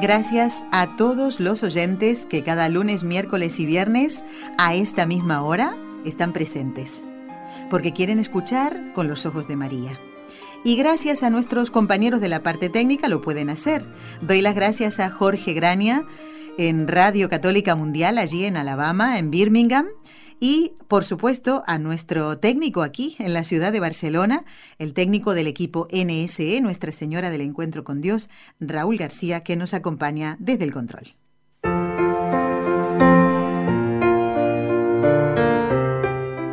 Gracias a todos los oyentes que cada lunes, miércoles y viernes a esta misma hora están presentes, porque quieren escuchar con los ojos de María. Y gracias a nuestros compañeros de la parte técnica lo pueden hacer. Doy las gracias a Jorge Grania en Radio Católica Mundial, allí en Alabama, en Birmingham. Y, por supuesto, a nuestro técnico aquí en la ciudad de Barcelona, el técnico del equipo NSE, Nuestra Señora del Encuentro con Dios, Raúl García, que nos acompaña desde el control.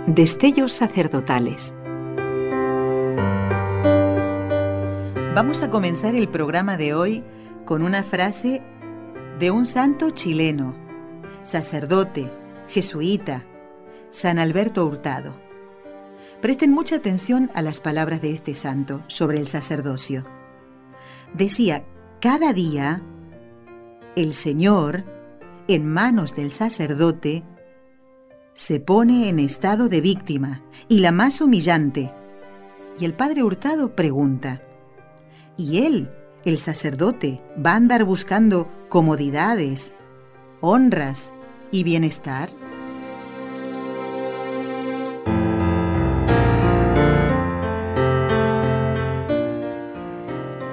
Destellos sacerdotales. Vamos a comenzar el programa de hoy con una frase de un santo chileno, sacerdote, jesuita, San Alberto Hurtado. Presten mucha atención a las palabras de este santo sobre el sacerdocio. Decía, cada día el Señor, en manos del sacerdote, se pone en estado de víctima y la más humillante. Y el padre Hurtado pregunta, y él, el sacerdote, va a andar buscando comodidades, honras y bienestar?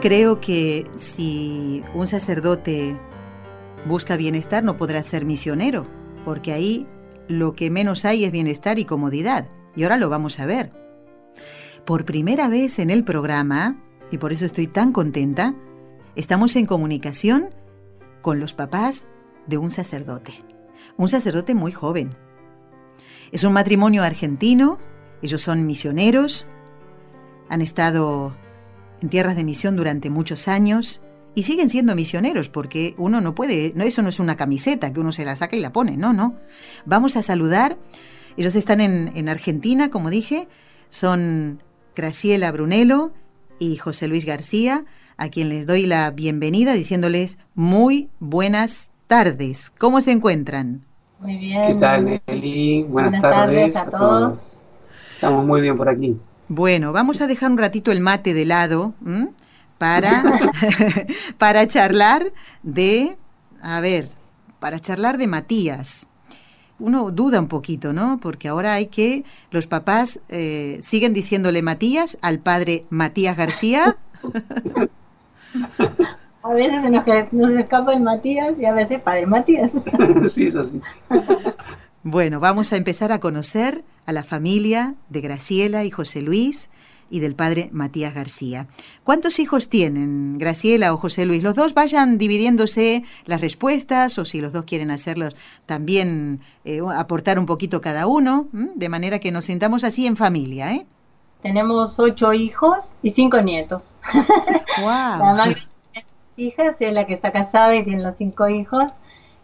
Creo que si un sacerdote busca bienestar no podrá ser misionero, porque ahí lo que menos hay es bienestar y comodidad. Y ahora lo vamos a ver. Por primera vez en el programa y por eso estoy tan contenta, estamos en comunicación con los papás de un sacerdote, un sacerdote muy joven. Es un matrimonio argentino, ellos son misioneros, han estado en tierras de misión durante muchos años y siguen siendo misioneros porque uno no puede, no eso no es una camiseta que uno se la saca y la pone, no, no. Vamos a saludar, ellos están en, en Argentina, como dije, son Graciela Brunello y José Luis García, a quien les doy la bienvenida diciéndoles muy buenas tardes. ¿Cómo se encuentran? Muy bien. ¿Qué tal, Eli? Buenas, tardes, a, todos. Estamos muy bien por aquí. Bueno, vamos a dejar un ratito el mate de lado para, para charlar de, a ver, para charlar de Matías uno duda un poquito, ¿no? Porque ahora hay que, los papás eh, siguen diciéndole Matías al padre Matías García. a veces se nos, nos escapa el Matías y a veces padre Matías. sí, es así. Bueno, vamos a empezar a conocer a la familia de Graciela y José Luis y del padre Matías García. ¿Cuántos hijos tienen Graciela o José Luis? Los dos vayan dividiéndose las respuestas o si los dos quieren hacerlos también eh, aportar un poquito cada uno, de manera que nos sintamos así en familia. ¿eh? Tenemos ocho hijos y cinco nietos. Wow. la más hijas es la que está casada y tiene los cinco hijos,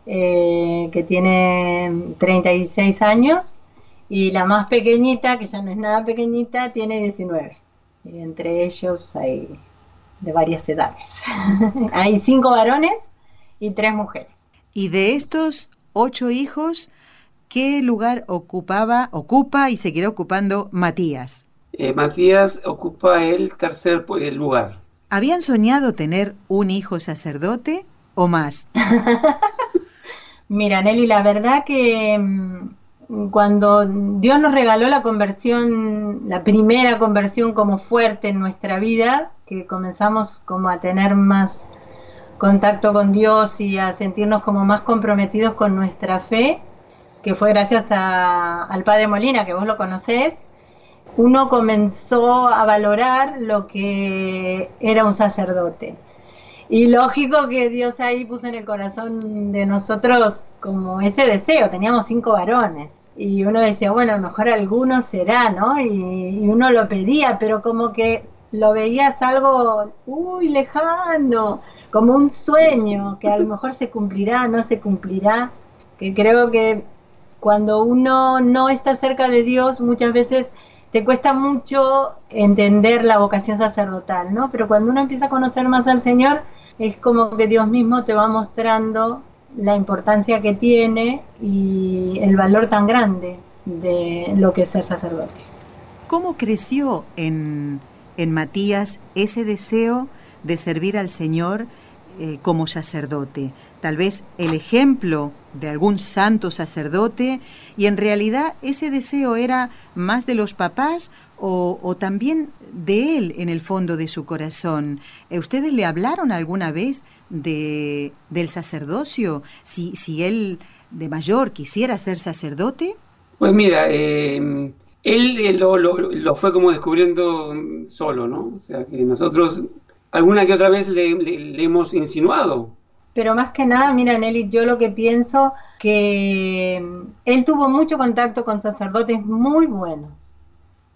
eh, que tiene 36 años y la más pequeñita, que ya no es nada pequeñita, tiene 19. Y entre ellos hay de varias edades. hay cinco varones y tres mujeres. Y de estos ocho hijos, ¿qué lugar ocupaba, ocupa y seguirá ocupando Matías? Eh, Matías ocupa el tercer lugar. ¿Habían soñado tener un hijo sacerdote o más? Mira, Nelly, la verdad que mm, cuando Dios nos regaló la conversión, la primera conversión como fuerte en nuestra vida, que comenzamos como a tener más contacto con Dios y a sentirnos como más comprometidos con nuestra fe, que fue gracias al Padre Molina, que vos lo conocés, uno comenzó a valorar lo que era un sacerdote. Y lógico que Dios ahí puso en el corazón de nosotros como ese deseo, teníamos cinco varones y uno decía, bueno, a lo mejor alguno será, ¿no? Y, uno lo pedía, pero como que lo veías algo, uy, lejano, como un sueño que a lo mejor se cumplirá, no se cumplirá, que creo que cuando uno no está cerca de Dios muchas veces te cuesta mucho entender la vocación sacerdotal, ¿no? Pero cuando uno empieza a conocer más al Señor, es como que Dios mismo te va mostrando la importancia que tiene y el valor tan grande de lo que es ser sacerdote. ¿Cómo creció en, en Matías ese deseo de servir al Señor eh, como sacerdote? Tal vez el ejemplo de algún santo sacerdote y en realidad ese deseo era más de los papás o, también de él en el fondo de su corazón. Eh, ¿Ustedes le hablaron alguna vez de, del sacerdocio? Si, si él de mayor quisiera ser sacerdote. Pues mira, eh, él eh, lo, lo, fue como descubriendo solo, ¿no? O sea, que nosotros alguna que otra vez le, le hemos insinuado, pero más que nada, mira, Nelly, yo lo que pienso que mm, él tuvo mucho contacto con sacerdotes muy buenos,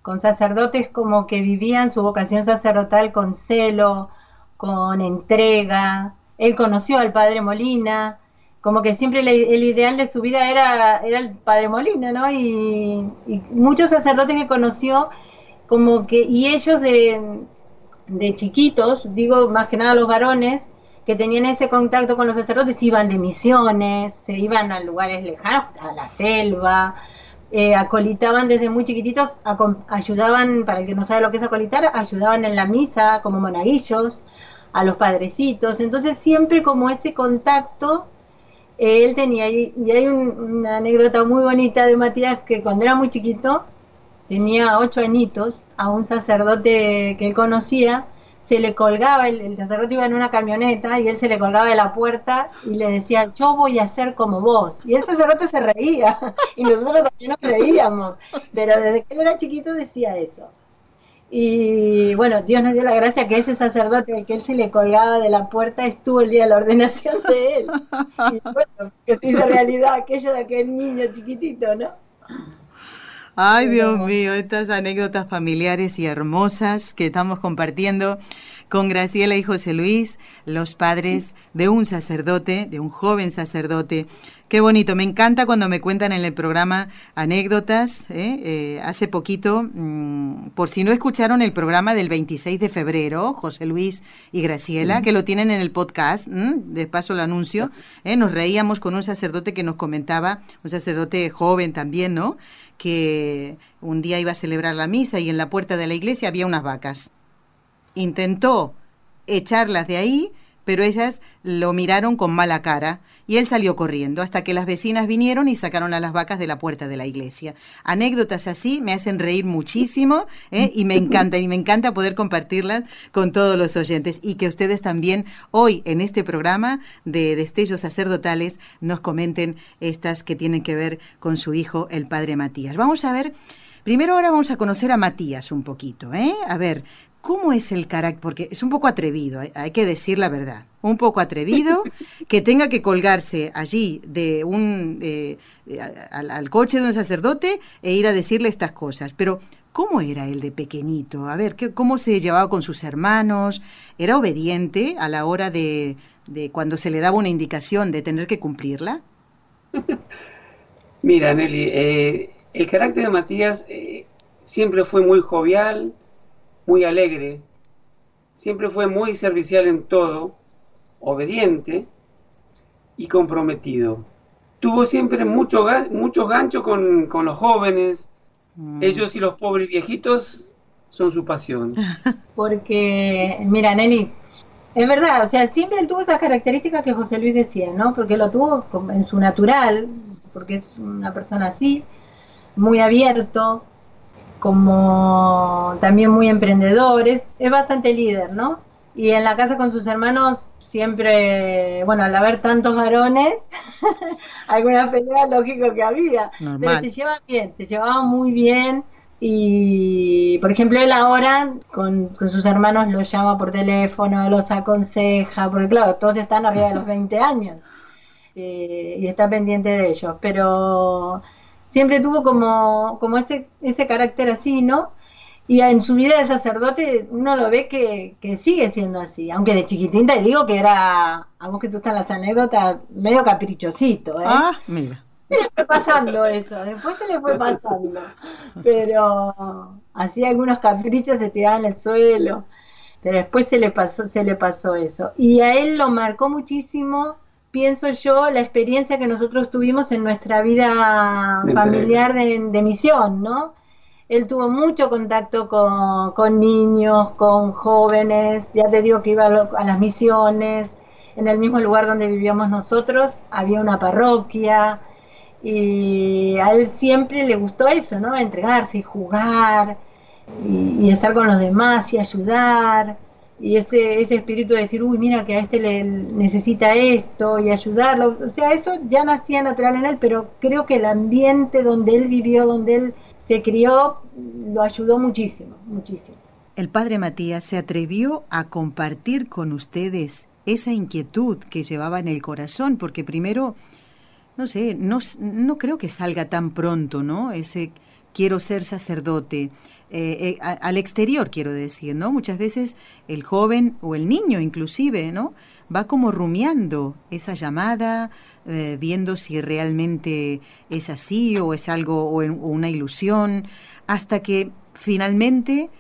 con sacerdotes como que vivían su vocación sacerdotal con celo, con entrega. Él conoció al padre Molina, como que siempre el ideal de su vida era, era el padre Molina, ¿no? Y, y muchos sacerdotes que conoció, como que, y ellos de, de chiquitos, digo más que nada los varones, que tenían ese contacto con los sacerdotes iban de misiones, se iban a lugares lejanos, a la selva, eh, acolitaban desde muy chiquititos, ayudaban, para el que no sabe lo que es acolitar, ayudaban en la misa como monaguillos, a los padrecitos, entonces siempre como ese contacto eh, él tenía, y, hay una anécdota muy bonita de Matías que cuando era muy chiquito, tenía ocho añitos, a un sacerdote que él conocía, se le colgaba, el, sacerdote iba en una camioneta y él se le colgaba de la puerta y le decía, yo voy a ser como vos. Y el sacerdote se reía y nosotros también nos reíamos, pero desde que él era chiquito decía eso. Y bueno, Dios nos dio la gracia que ese sacerdote al que él se le colgaba de la puerta estuvo el día de la ordenación de él. Y bueno, que se hizo realidad aquello de aquel niño chiquitito, ¿no? Ay, Dios mío, estas anécdotas familiares y hermosas que estamos compartiendo con Graciela y José Luis, los padres de un sacerdote, de un joven sacerdote. Qué bonito, me encanta cuando me cuentan en el programa anécdotas. ¿eh? Eh, hace poquito, mm, por si no escucharon el programa del 26 de febrero, José Luis y Graciela, que lo tienen en el podcast, de paso lo anuncio, ¿eh? nos reíamos con un sacerdote que nos comentaba, un sacerdote joven también, ¿no? que un día iba a celebrar la misa y en la puerta de la iglesia había unas vacas. Intentó echarlas de ahí, pero ellas lo miraron con mala cara y él salió corriendo hasta que las vecinas vinieron y sacaron a las vacas de la puerta de la iglesia. Anécdotas así me hacen reír muchísimo ¿eh? y me encanta, y me encanta poder compartirlas con todos los oyentes y que ustedes también hoy en este programa de Destellos Sacerdotales nos comenten estas que tienen que ver con su hijo, el padre Matías. Vamos a ver. Primero ahora vamos a conocer a Matías un poquito, ¿eh? A ver, ¿Cómo es el carácter? Porque es un poco atrevido, hay que decir la verdad. Un poco atrevido, que tenga que colgarse allí de un al, coche de un sacerdote e ir a decirle estas cosas. Pero, ¿cómo era él de pequeñito? A ver, ¿cómo se llevaba con sus hermanos? ¿Era obediente a la hora de, cuando se le daba una indicación de tener que cumplirla? Mira, Nelly, eh, el carácter de Matías eh, siempre fue muy jovial, muy alegre, siempre fue muy servicial en todo, obediente y comprometido. Tuvo siempre mucho, muchos ganchos con, los jóvenes, mm. ellos y los pobres viejitos son su pasión. Porque, mira, Nelly, es verdad, o sea, siempre él tuvo esas características que José Luis decía, ¿no? Porque lo tuvo en su natural, porque es una persona así, muy abierto, como también muy emprendedor, es, bastante líder, ¿no? Y en la casa con sus hermanos siempre, bueno, al haber tantos varones, alguna pelea lógico que había, pero se llevan bien, se llevaban muy bien. Y, por ejemplo, él ahora con, sus hermanos los llama por teléfono, los aconseja, porque claro, todos están arriba de los 20 años eh, y está pendiente de ellos, pero siempre tuvo como, como ese, ese carácter así, ¿no? Y en su vida de sacerdote uno lo ve que, que sigue siendo así, aunque de chiquitín te digo que era, a vos que tú estás las anécdotas, medio caprichosito. ¿eh? Ah, mira. Se le fue pasando eso, después se le fue pasando, pero hacía algunos caprichos, se tiraba en el suelo, pero después se le pasó, se le pasó eso. Y a él lo marcó muchísimo pienso yo, la experiencia que nosotros tuvimos en nuestra vida familiar de, misión, ¿no? Él tuvo mucho contacto con, niños, con jóvenes, ya te digo que iba a, las misiones, en el mismo lugar donde vivíamos nosotros había una parroquia y a él siempre le gustó eso, ¿no? Entregarse y jugar y estar con los demás y ayudar y ese, ese espíritu de decir, uy, mira que a este le necesita esto y ayudarlo, o sea, eso ya nacía natural en él, pero creo que el ambiente donde él vivió, donde él se crió, lo ayudó muchísimo, muchísimo. El padre Matías se atrevió a compartir con ustedes esa inquietud que llevaba en el corazón, porque primero, no sé, no, no creo que salga tan pronto, ¿no? Ese quiero ser sacerdote. Eh, eh, al exterior, quiero decir, ¿no? Muchas veces el joven o el niño inclusive, ¿no? Va como rumiando esa llamada, eh, viendo si realmente es así o es algo o, una ilusión, hasta que finalmente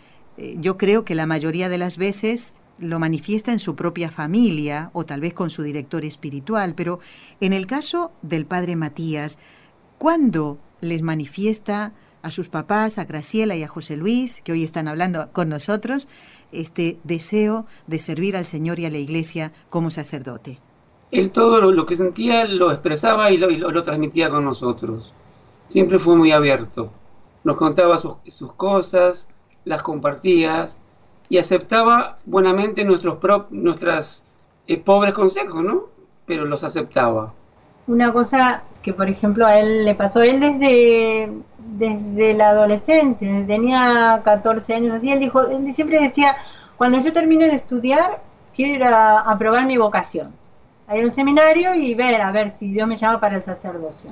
yo creo que la mayoría de las veces lo manifiesta en su propia familia o tal vez con su director espiritual, pero en el caso del padre Matías, ¿cuándo les manifiesta a sus papás, a Graciela y a José Luis, que hoy están hablando con nosotros, este deseo de servir al Señor y a la Iglesia como sacerdote. Él todo lo, que sentía lo expresaba y lo, transmitía con nosotros. Siempre fue muy abierto. Nos contaba sus, cosas, las compartía y aceptaba buenamente nuestros nuestras eh, pobres consejos, ¿no? Pero los aceptaba. Una cosa que, por ejemplo, a él le pasó, él desde desde la adolescencia, tenía 14 años así, él dijo, él siempre decía, cuando yo termine de estudiar, quiero ir a, probar mi vocación, a ir a un seminario y ver, a ver si Dios me llama para el sacerdocio.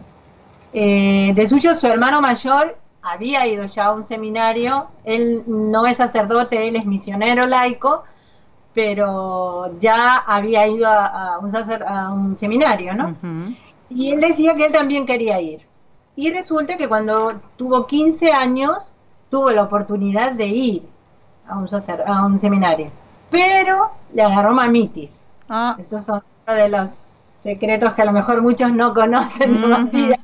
Eh, de suyo, su hermano mayor había ido ya a un seminario, él no es sacerdote, él es misionero laico, pero ya había ido a, un, a un, seminario, ¿no? Y él decía que él también quería ir. Y resulta que cuando tuvo 15 años, tuvo la oportunidad de ir a un, a un seminario. Pero le agarró mamitis. Ah. Esos son uno de los secretos que a lo mejor muchos no conocen todavía.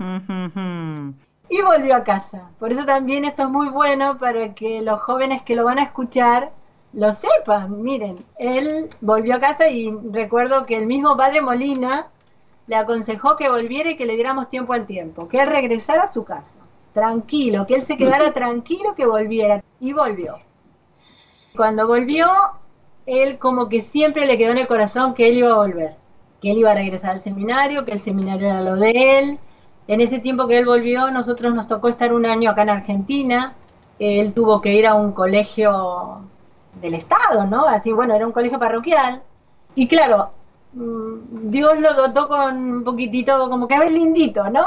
y volvió a casa. Por eso también esto es muy bueno para que los jóvenes que lo van a escuchar lo sepan. Miren, él volvió a casa y recuerdo que el mismo padre Molina le aconsejó que volviera y que le diéramos tiempo al tiempo, que él regresara a su casa, tranquilo, que él se quedara tranquilo, que volviera. Y volvió. Cuando volvió, él como que siempre le quedó en el corazón que él iba a volver, que él iba a regresar al seminario, que el seminario era lo de él. En ese tiempo que él volvió, nosotros nos tocó estar un año acá en Argentina. Él tuvo que ir a un colegio del Estado, ¿no? Así, bueno, era un colegio parroquial. Y claro, Mm, Dios lo dotó con un poquitito, como que a ver lindito, ¿no?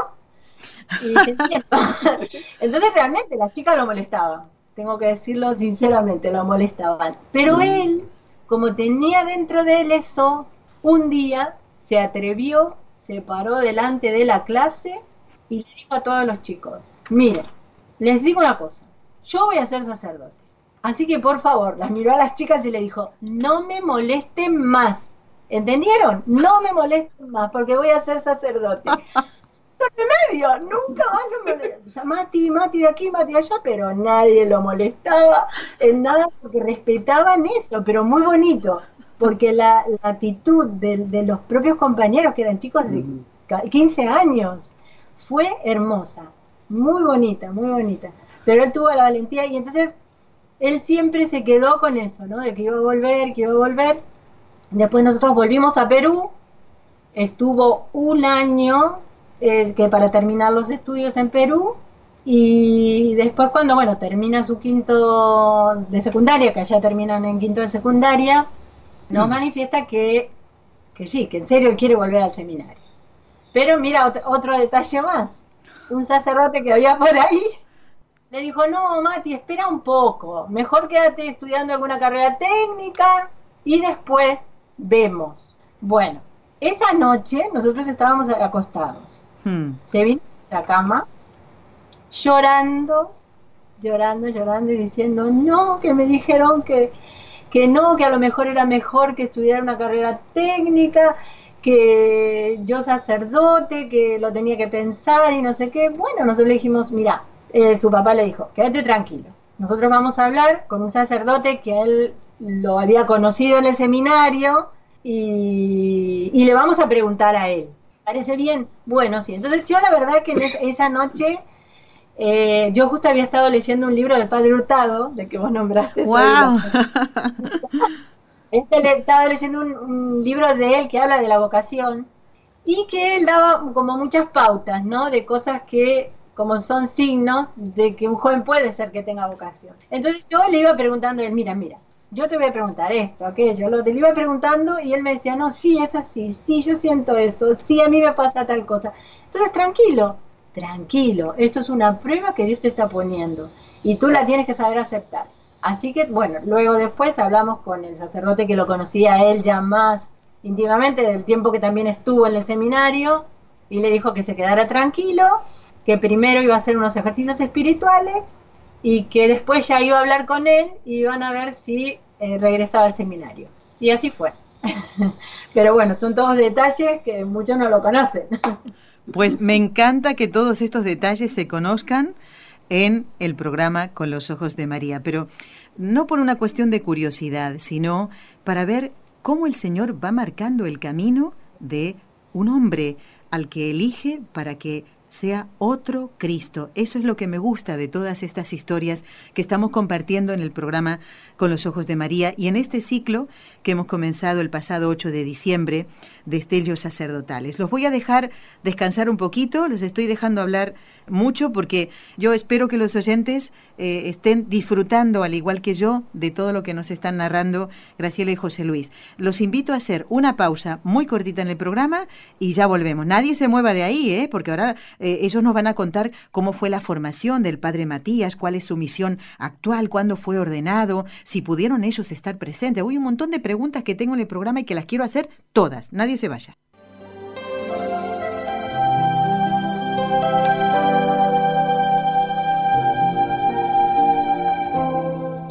Entonces realmente las chicas lo molestaban, tengo que decirlo sinceramente, lo molestaban. Pero mm. él, como tenía dentro de él eso, un día se atrevió, se paró delante de la clase y le dijo a todos los chicos, miren, les digo una cosa, yo voy a ser sacerdote. Así que por favor, las miró a las chicas y le dijo, no me molesten más ¿Entendieron? No me molesten más porque voy a ser sacerdote. remedio, nunca más lo molestaba. O sea, Mati, Mati de aquí, Mati de allá, pero nadie lo molestaba en nada porque respetaban eso, pero muy bonito, porque la, actitud de, los propios compañeros, que eran chicos de 15 años, fue hermosa, muy bonita, muy bonita. Pero él tuvo la valentía y entonces él siempre se quedó con eso, ¿no? De que iba a volver, que iba a volver Después nosotros volvimos a Perú, estuvo un año eh, que para terminar los estudios en Perú y después cuando bueno termina su quinto de secundaria, que allá terminan en quinto de secundaria, nos mm. manifiesta que, que sí, que en serio quiere volver al seminario. Pero mira otro, otro detalle más, un sacerdote que había por ahí le dijo, no, Mati, espera un poco, mejor quédate estudiando alguna carrera técnica y después vemos. Bueno, esa noche nosotros estábamos acostados. Hmm. Se vino a la cama llorando, llorando, llorando y diciendo, no, que me dijeron que, que no, que a lo mejor era mejor que estudiar una carrera técnica, que yo sacerdote, que lo tenía que pensar y no sé qué. Bueno, nosotros le dijimos, mira, eh, su papá le dijo, quédate tranquilo. Nosotros vamos a hablar con un sacerdote que él lo había conocido en el seminario y, le vamos a preguntar a él. ¿Parece bien? Bueno, sí. Entonces yo la verdad que en esa noche eh, yo justo había estado leyendo un libro del Padre Hurtado, de que vos nombraste. ¡Wow! Este estaba leyendo un, libro de él que habla de la vocación y que él daba como muchas pautas, ¿no? De cosas que como son signos de que un joven puede ser que tenga vocación. Entonces yo le iba preguntando él, mira, mira, yo te voy a preguntar esto, aquello, lo te le iba preguntando y él me decía, no, sí, es así, sí, yo siento eso, sí, a mí me pasa tal cosa. Entonces, tranquilo, tranquilo, esto es una prueba que Dios te está poniendo y tú la tienes que saber aceptar. Así que, bueno, luego después hablamos con el sacerdote que lo conocía él ya más íntimamente del tiempo que también estuvo en el seminario y le dijo que se quedara tranquilo, que primero iba a hacer unos ejercicios espirituales y que después ya iba a hablar con él y iban a ver si eh, regresaba al seminario. Y así fue. Pero bueno, son todos detalles que muchos no lo conocen. Pues me encanta que todos estos detalles se conozcan en el programa Con los Ojos de María, pero no por una cuestión de curiosidad, sino para ver cómo el Señor va marcando el camino de un hombre al que elige para que sea otro Cristo. Eso es lo que me gusta de todas estas historias que estamos compartiendo en el programa Con los Ojos de María y en este ciclo que hemos comenzado el pasado 8 de diciembre de Estellos Sacerdotales. Los voy a dejar descansar un poquito, los estoy dejando hablar mucho porque yo espero que los oyentes eh, estén disfrutando, al igual que yo, de todo lo que nos están narrando Graciela y José Luis. Los invito a hacer una pausa muy cortita en el programa y ya volvemos. Nadie se mueva de ahí, ¿eh? porque ahora eh, ellos nos van a contar cómo fue la formación del padre Matías, cuál es su misión actual, cuándo fue ordenado, si pudieron ellos estar presentes. Hay un montón de preguntas que tengo en el programa y que las quiero hacer todas. Nadie se vaya.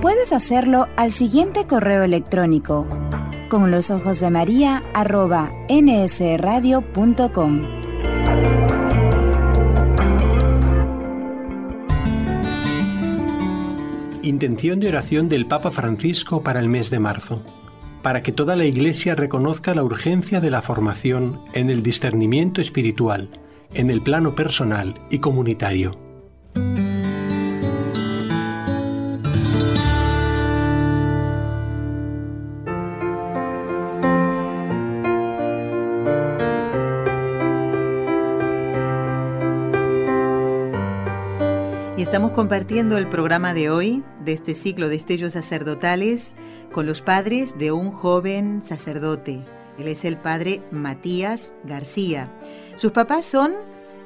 Puedes hacerlo al siguiente correo electrónico con los ojos de María arroba nsradio.com. Intención de oración del Papa Francisco para el mes de marzo, para que toda la Iglesia reconozca la urgencia de la formación en el discernimiento espiritual, en el plano personal y comunitario. Compartiendo el programa de hoy, de este ciclo de estellos sacerdotales, con los padres de un joven sacerdote. Él es el padre Matías García. Sus papás son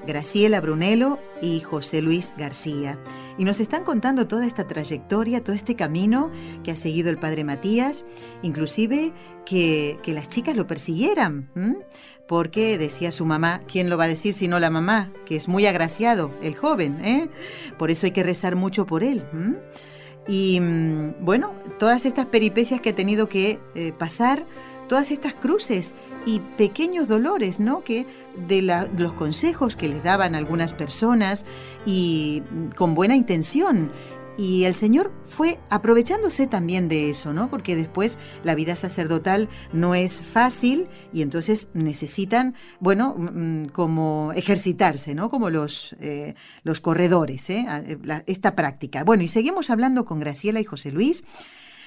Graciela Brunello y José Luis García. Y nos están contando toda esta trayectoria, todo este camino que ha seguido el padre Matías, inclusive que, las chicas lo persiguieran porque decía su mamá, ¿quién lo va a decir si no la mamá? Que es muy agraciado el joven, ¿eh? Por eso hay que rezar mucho por él. Y mm, bueno, todas estas peripecias que ha tenido que eh, pasar, todas estas cruces y pequeños dolores, ¿no? Que de los consejos que les daban algunas personas y mm, con buena intención Y el Señor fue aprovechándose también de eso, ¿no? Porque después la vida sacerdotal no es fácil y entonces necesitan, bueno, mm, como ejercitarse, ¿no? Como los, eh, los corredores, ¿eh? esta práctica. Bueno, y seguimos hablando con Graciela y José Luis.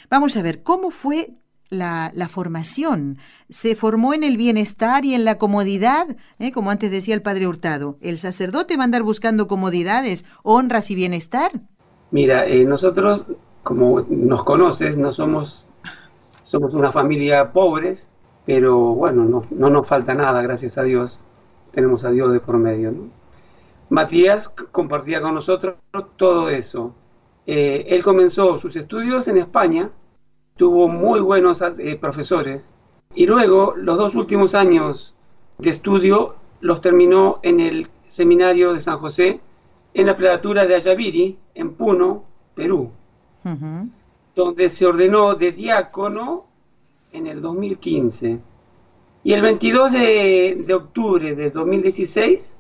Vamos a ver, ¿cómo fue la, formación? ¿Se formó en el bienestar y en la comodidad? ¿Eh? Como antes decía el padre Hurtado, ¿el sacerdote va a andar buscando comodidades, honras y bienestar? Mira, eh, nosotros, como nos conoces, no somos, somos una familia pobres, pero bueno, no, no nos falta nada, gracias a Dios. Tenemos a Dios de por medio. Matías compartía con nosotros todo eso. Eh, él comenzó sus estudios en España, tuvo muy buenos eh, profesores y luego los dos últimos años de estudio los terminó en el seminario de San José en la prelatura de Ayaviri, en Puno, Perú, donde se ordenó de diácono en el 2015. Y el 22 de, de octubre de 2016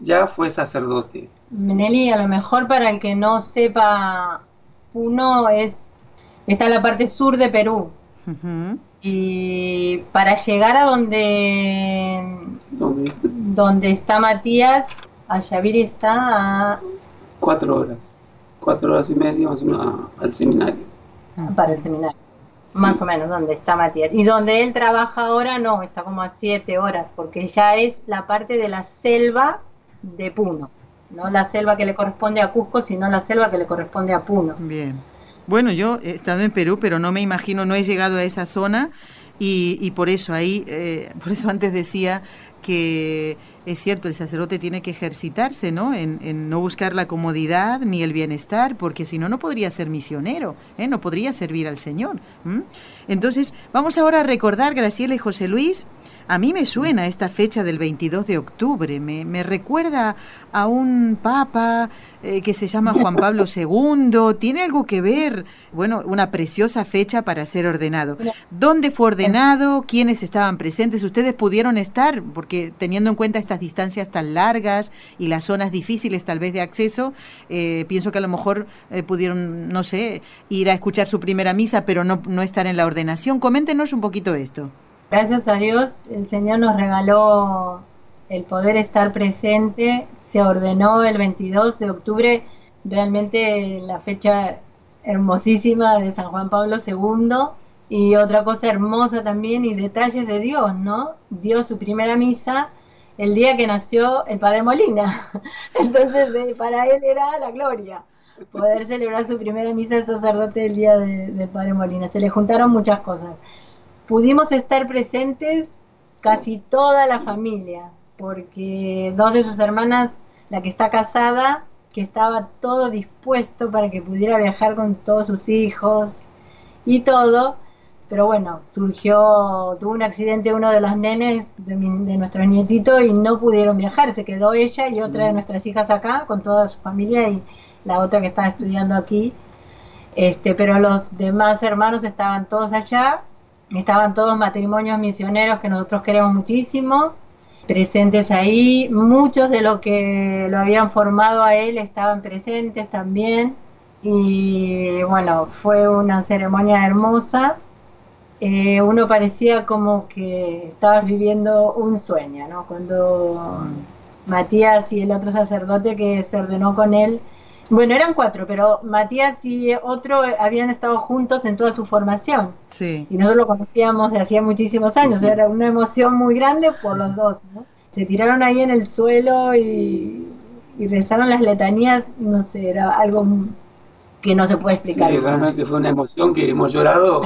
ya fue sacerdote. Meneli, a lo mejor para el que no sepa, Puno es está en la parte sur de Perú. Y para llegar a donde, donde está Matías, Ayaviri está a... Cuatro horas, cuatro horas y media más o menos al seminario. Ah, para el seminario, más o menos, donde está Matías. Y donde él trabaja ahora, no, está como a siete horas, porque ya es la parte de la selva de Puno. No la selva que le corresponde a Cusco, sino la selva que le corresponde a Puno. Bien. Bueno, yo he estado en Perú, pero no me imagino, no he llegado a esa zona y, y por eso ahí, eh, por eso antes decía que es cierto, el sacerdote tiene que ejercitarse, ¿no? En, no buscar la comodidad ni el bienestar, porque si no, no podría ser misionero, ¿eh? no podría servir al Señor. Entonces, vamos ahora a recordar, Graciela y José Luis, a mí me suena esta fecha del 22 de octubre, me, recuerda a un papa eh, que se llama Juan Pablo II, tiene algo que ver, bueno, una preciosa fecha para ser ordenado. ¿Dónde fue ordenado? ¿Quiénes estaban presentes? ¿Ustedes pudieron estar? Porque teniendo en cuenta estas distancias tan largas y las zonas difíciles tal vez de acceso, eh, pienso que a lo mejor eh, pudieron, no sé, ir a escuchar su primera misa, pero no, no estar en la ordenación. Coméntenos un poquito esto. Gracias a Dios, el Señor nos regaló el poder estar presente. Se ordenó el 22 de octubre, realmente la fecha hermosísima de San Juan Pablo II. Y otra cosa hermosa también y detalles de Dios, ¿no? Dio su primera misa el día que nació el Padre Molina. Entonces, para él era la gloria poder celebrar su primera misa de sacerdote el día del Padre Molina. Se le juntaron muchas cosas pudimos estar presentes casi toda la familia, porque dos de sus hermanas, la que está casada, que estaba todo dispuesto para que pudiera viajar con todos sus hijos y todo, pero bueno, surgió, tuvo un accidente uno de los nenes de, de nuestro nietito y no pudieron viajar, se quedó ella y otra de mm. nuestras hijas acá con toda su familia y la otra que estaba estudiando aquí, este, pero los demás hermanos estaban todos allá estaban todos matrimonios misioneros que nosotros queremos muchísimo, presentes ahí, muchos de los que lo habían formado a él estaban presentes también y bueno, fue una ceremonia hermosa. Eh, uno parecía como que estabas viviendo un sueño, ¿no? Cuando Matías y el otro sacerdote que se ordenó con él bueno, eran cuatro, pero Matías y otro habían estado juntos en toda su formación. Sí. Y nosotros lo conocíamos de hacía muchísimos años. Era una emoción muy grande por los dos. ¿no? Se tiraron ahí en el suelo y, rezaron las letanías. No sé, era algo que no se puede explicar. Sí, realmente fue una emoción que hemos llorado.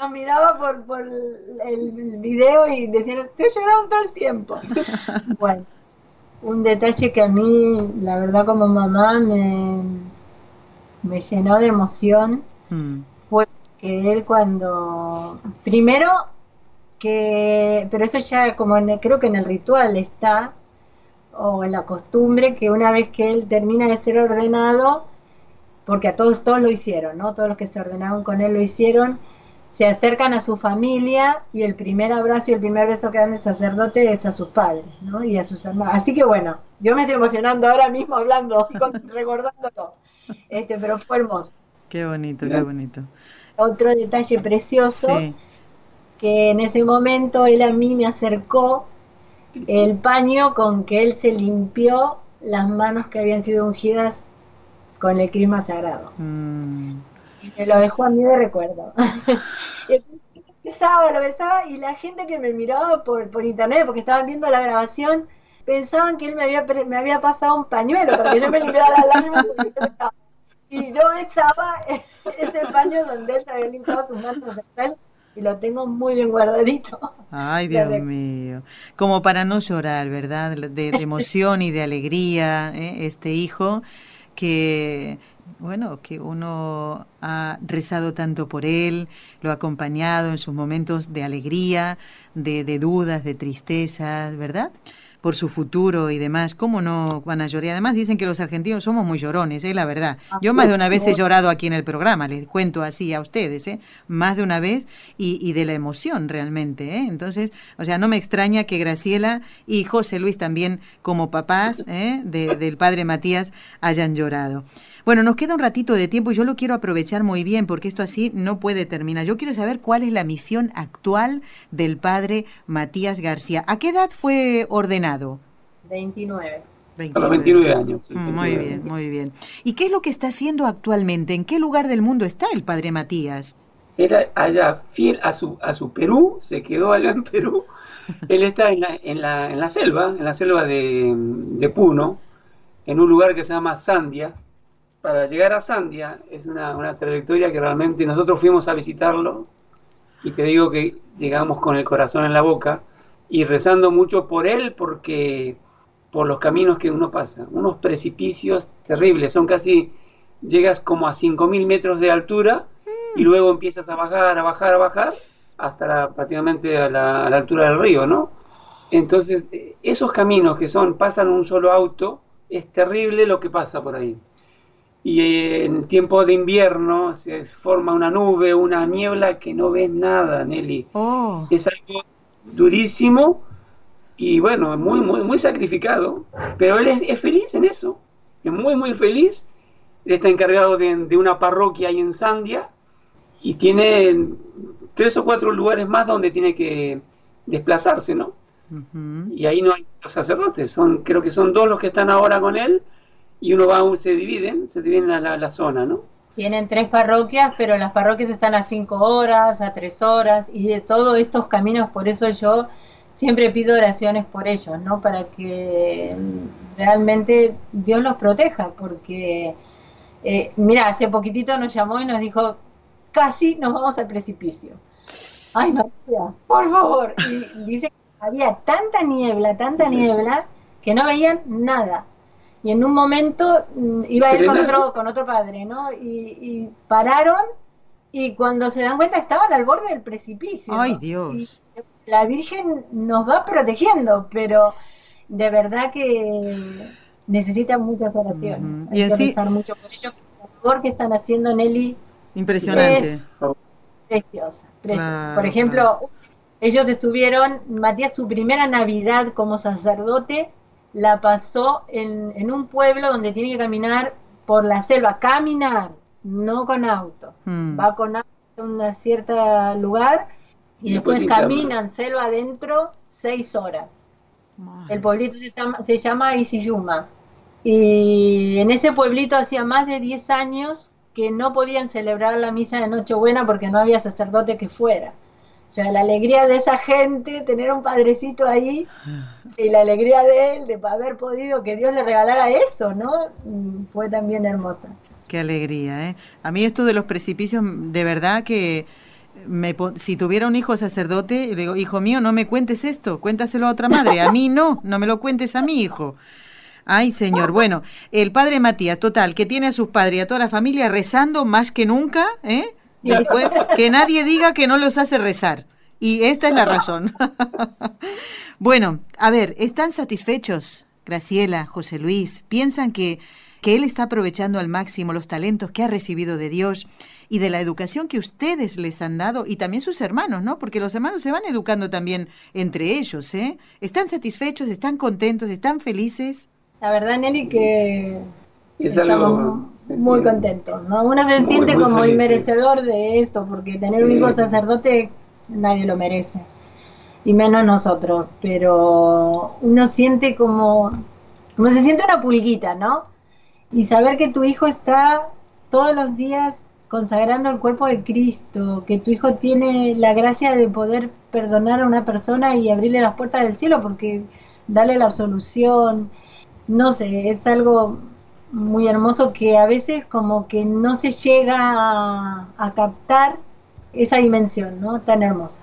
nos, miraba por, por el video y decían, estoy llorando todo el tiempo. Bueno un detalle que a mí, la verdad como mamá, me, me llenó de emoción mm. fue que él cuando, primero que, pero eso ya como creo que en el ritual está, o en la costumbre, que una vez que él termina de ser ordenado, porque a todos, todos lo hicieron, ¿no? Todos los que se ordenaron con él lo hicieron, se acercan a su familia y el primer abrazo y el primer beso que dan el sacerdote es a sus padres, ¿no? Y a sus hermanos. Así que bueno, yo me estoy emocionando ahora mismo hablando, recordándolo. Este, pero fue hermoso. Qué bonito, qué bonito. Otro detalle precioso, que en ese momento él a mí me acercó el paño con que él se limpió las manos que habían sido ungidas con el crisma sagrado. Mm. Me lo dejó a mí de recuerdo. besaba, lo besaba y la gente que me miraba por, por internet, porque estaban viendo la grabación, pensaban que él me había, me había pasado un pañuelo, porque yo me limpiaba las lágrimas y yo besaba ese paño donde él se había limpiado sus manos y lo tengo muy bien guardadito. Ay, Dios mío. Como para no llorar, ¿verdad? De, emoción y de alegría, ¿eh? este hijo que bueno, que uno ha rezado tanto por él, lo ha acompañado en sus momentos de alegría, de, de dudas, de tristezas, ¿verdad? por su futuro y demás, ¿cómo no van a llorar? Además dicen que los argentinos somos muy llorones, es ¿eh? la verdad. Yo más de una vez he llorado aquí en el programa, les cuento así a ustedes, ¿eh? más de una vez y, y de la emoción realmente. ¿eh? Entonces, o sea, no me extraña que Graciela y José Luis también como papás ¿eh? del padre Matías hayan llorado. Bueno, nos queda un ratito de tiempo y yo lo quiero aprovechar muy bien porque esto así no puede terminar. Yo quiero saber cuál es la misión actual del padre Matías García. ¿A qué edad fue ordenado? 29. 29, años. Mm, muy bien, muy bien. ¿Y qué es lo que está haciendo actualmente? ¿En qué lugar del mundo está el padre Matías? Era allá, fiel a su, a su Perú, se quedó allá en Perú. Él está en la, en la, en la selva, en la selva de, de Puno, en un lugar que se llama Sandia, para llegar a Sandia es una, trayectoria que realmente nosotros fuimos a visitarlo y te digo que llegamos con el corazón en la boca y rezando mucho por él porque por los caminos que uno pasa, unos precipicios terribles, son casi, llegas como a 5.000 metros de altura y luego empiezas a bajar, a bajar, a bajar hasta prácticamente a la, a la altura del río, ¿no? Entonces, eh, esos caminos que son, pasan un solo auto, es terrible lo que pasa por ahí y en tiempo de invierno se forma una nube, una niebla que no ves nada, Nelly. Oh. Es algo durísimo y bueno, muy, muy, muy sacrificado, pero él es, feliz en eso, es muy, muy feliz. Él está encargado de, una parroquia ahí en Sandia y tiene tres o cuatro lugares más donde tiene que desplazarse, ¿no? Y ahí no hay los sacerdotes, son, creo que son dos los que están ahora con él y uno va, se dividen, se dividen la, la, zona, ¿no? Tienen tres parroquias, pero las parroquias están a cinco horas, a tres horas, y de todos estos caminos, por eso yo siempre pido oraciones por ellos, ¿no? Para que realmente Dios los proteja, porque, eh, mira, hace poquitito nos llamó y nos dijo, casi nos vamos al precipicio. Ay, María, por favor. Y dice que había tanta niebla, tanta niebla, que no veían nada y en un momento mm, iba a ir con otro, con otro padre, ¿no? Y, pararon y cuando se dan cuenta estaban al borde del precipicio. ¡Ay, Dios! la Virgen nos va protegiendo, pero de verdad que necesitan muchas oraciones. Hay que rezar mucho por ellos. Labor que están haciendo Nelly Impresionante. preciosa. por ejemplo, ellos estuvieron, Matías, su primera Navidad como sacerdote la pasó en, un pueblo donde tiene que caminar por la selva, caminar, no con auto. Hmm. Va con auto a un cierto lugar y, después, caminan selva adentro seis horas. El pueblito se llama, se llama Isiyuma. Y en ese pueblito hacía más de 10 años que no podían celebrar la misa de Nochebuena porque no había sacerdote que fuera. O sea, la alegría de esa gente, tener un padrecito ahí, y la alegría de él, de haber podido que Dios le regalara eso, ¿no? Mm, fue también hermosa. Qué alegría, ¿eh? A mí esto de los precipicios, de verdad que me, si tuviera un hijo sacerdote, le digo, hijo mío, no me cuentes esto, cuéntaselo a otra madre, a mí no, no me lo cuentes a mi hijo. Ay, señor. Bueno, el padre Matías, total, que tiene a sus padres y a toda la familia rezando más que nunca, ¿eh? Que nadie diga que no los hace rezar. Y esta es la razón. bueno, a ver, ¿están satisfechos, Graciela, José Luis? ¿Piensan que, que él está aprovechando al máximo los talentos que ha recibido de Dios y de la educación que ustedes les han dado y también sus hermanos, ¿no? Porque los hermanos se van educando también entre ellos, ¿eh? ¿Están satisfechos, están contentos, están felices? La verdad, Nelly, que muy contentos, ¿no? Uno se siente como inmerecedor de esto, porque tener un hijo sacerdote nadie lo merece, y menos nosotros, pero uno siente como, como se siente una pulguita, ¿no? Y saber que tu hijo está todos los días consagrando el cuerpo de Cristo, que tu hijo tiene la gracia de poder perdonar a una persona y abrirle las puertas del cielo, porque darle la absolución, no sé, es algo muy hermoso que a veces como que no se llega a, captar esa dimensión, ¿no? Tan hermosa.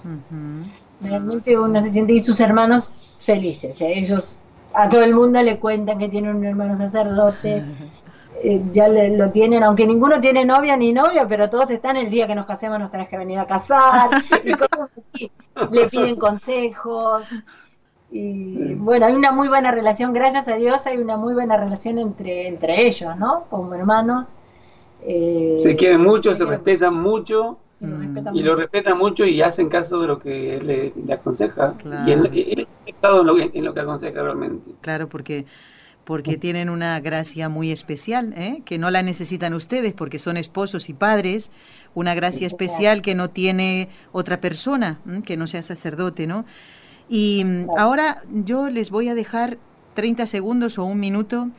Realmente uno se siente y sus hermanos felices, ¿eh? ellos a todo el mundo le cuentan que tienen un hermano sacerdote, eh, ya lo tienen, aunque ninguno tiene novia ni novia, pero todos están el día que nos casemos, nos tenés que venir a casar, y cosas así. Le piden consejos. Y bueno, hay una muy buena relación, gracias a Dios, hay una muy buena relación entre, entre ellos, ¿no? Como hermanos. Eh, se quieren mucho, se respetan mucho. Y lo respetan mucho y hacen caso de lo que le, le aconseja. Y él, es aceptado en lo, que, en lo que aconseja realmente. Claro, porque porque tienen una gracia muy especial, ¿eh? que no la necesitan ustedes porque son esposos y padres, una gracia especial que no tiene otra persona, que no sea sacerdote, ¿no? Y mm, ahora yo les voy a dejar 30 segundos o un minuto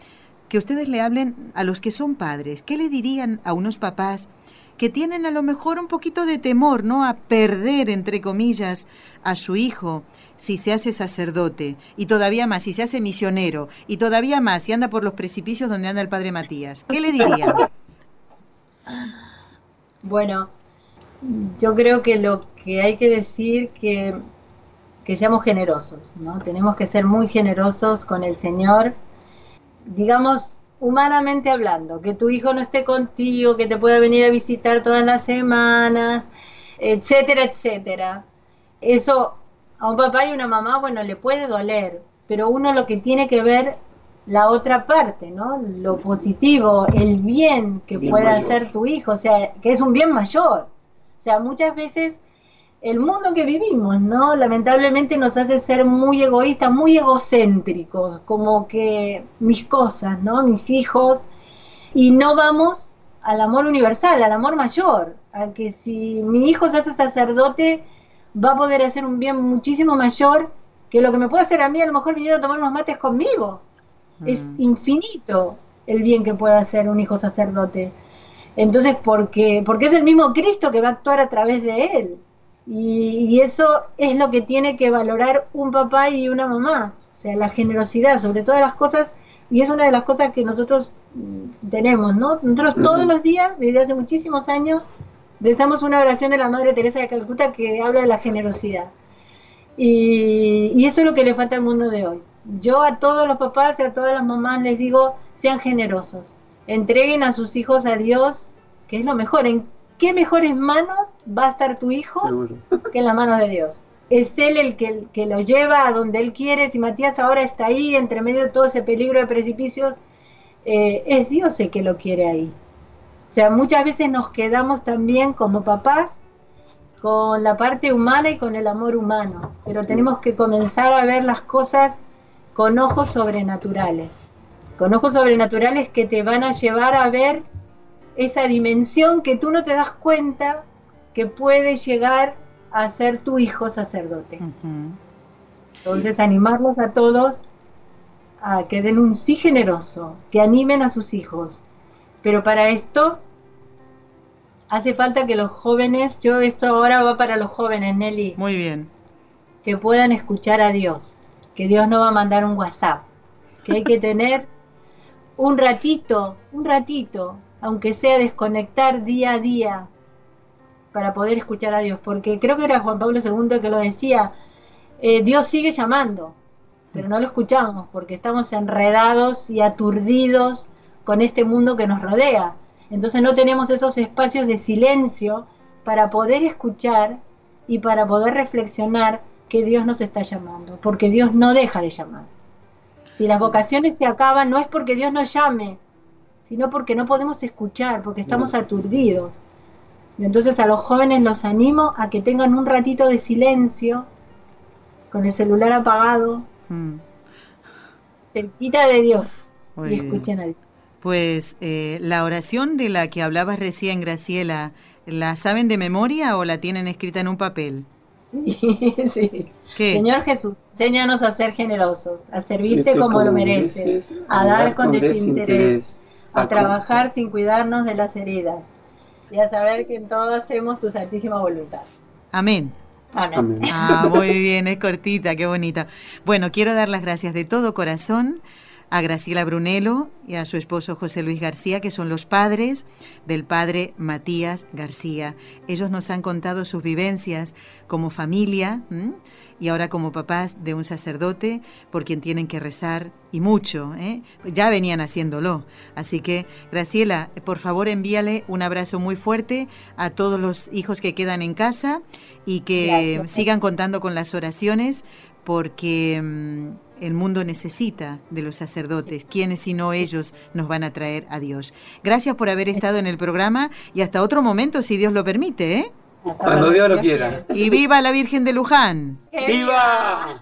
que ustedes le hablen a los que son padres. ¿Qué le dirían a unos papás que tienen a lo mejor un poquito de temor, ¿no? A perder, entre comillas, a su hijo si se hace sacerdote, y todavía más si se hace misionero, y todavía más si anda por los precipicios donde anda el padre Matías. ¿Qué le diría? Bueno, yo creo que lo que hay que decir que que seamos generosos, ¿no? Tenemos que ser muy generosos con el Señor, digamos, humanamente hablando, que tu hijo no esté contigo, que te pueda venir a visitar todas las semanas, etcétera, etcétera. Eso a un papá y una mamá, bueno, le puede doler, pero uno lo que tiene que ver la otra parte, ¿no? Lo positivo, el bien que pueda hacer tu hijo, o sea, que es un bien mayor. O sea, muchas veces el mundo que vivimos, ¿no? Lamentablemente nos hace ser muy egoístas, muy egocéntricos, como que mis cosas, ¿no? Mis hijos, y no vamos al amor universal, al amor mayor, a que si mi hijo se hace sacerdote, va a poder hacer un bien muchísimo mayor que lo que me puede hacer a mí, a lo mejor viniendo a tomar unos mates conmigo. Es mm. infinito el bien que puede hacer un hijo sacerdote. Entonces, porque, porque es el mismo Cristo que va a actuar a través de él. Y, y, eso es lo que tiene que valorar un papá y una mamá. O sea, la generosidad sobre todas las cosas. Y es una de las cosas que nosotros mm, tenemos, ¿no? Nosotros todos los días, desde hace muchísimos años, Rezamos una oración de la Madre Teresa de Calcuta que habla de la generosidad. Y, eso es lo que le falta al mundo de hoy. Yo a todos los papás y a todas las mamás les digo, sean generosos. Entreguen a sus hijos a Dios, que es lo mejor. ¿En qué mejores manos va a estar tu hijo que en las manos de Dios? Es Él el que, que lo lleva a donde Él quiere. Si Matías ahora está ahí, entre medio de todo ese peligro de precipicios, eh, es Dios el que lo quiere ahí. O sea, muchas veces nos quedamos también como papás con la parte humana y con el amor humano, pero tenemos que comenzar a ver las cosas con ojos sobrenaturales, con ojos sobrenaturales que te van a llevar a ver esa dimensión que tú no te das cuenta que puede llegar a ser tu hijo sacerdote. Entonces, animarlos a todos a que den un sí generoso, que animen a sus hijos. Pero para esto hace falta que los jóvenes, yo esto ahora va para los jóvenes, Nelly. Muy bien. Que puedan escuchar a Dios, que Dios no va a mandar un WhatsApp, que hay que tener un ratito, un ratito, aunque sea desconectar día a día para poder escuchar a Dios, porque creo que era Juan Pablo II que lo decía, eh, Dios sigue llamando, pero no lo escuchamos porque estamos enredados y aturdidos con este mundo que nos rodea entonces no tenemos esos espacios de silencio para poder escuchar y para poder reflexionar que Dios nos está llamando, porque Dios no deja de llamar. Si las vocaciones se acaban, no es porque Dios nos llame, sino porque no podemos escuchar, porque estamos aturdidos. Entonces a los jóvenes los animo a que tengan un ratito de silencio, con el celular apagado, mm. cerquita de Dios, y escuchen a Dios. Pues eh, la oración de la que hablabas recién, Graciela, ¿la saben de memoria o la tienen escrita en un papel? Sí, Señor Jesús, enséñanos a ser generosos, a servirte como, lo mereces, a dar con desinterés, a trabajar sin cuidarnos de las heridas y a saber que en todo hacemos tu santísima voluntad. Amén. Amén. Ah, muy bien, es cortita, qué bonita. Bueno, quiero dar las gracias de todo corazón a Graciela Brunello y a su esposo José Luis García, que son los padres del padre Matías García. Ellos nos han contado sus vivencias como familia y ahora como papás de un sacerdote por quien tienen que rezar y mucho. ¿eh? Ya venían haciéndolo. Así que, Graciela, por favor envíale un abrazo muy fuerte a todos los hijos que quedan en casa y que sigan contando con las oraciones porque mm, el mundo necesita de los sacerdotes, quienes sino ellos nos van a traer a Dios. Gracias por haber estado en el programa y hasta otro momento, si Dios lo permite. ¿eh? Cuando Dios lo quiera. Y viva la Virgen de Luján. ¡Viva!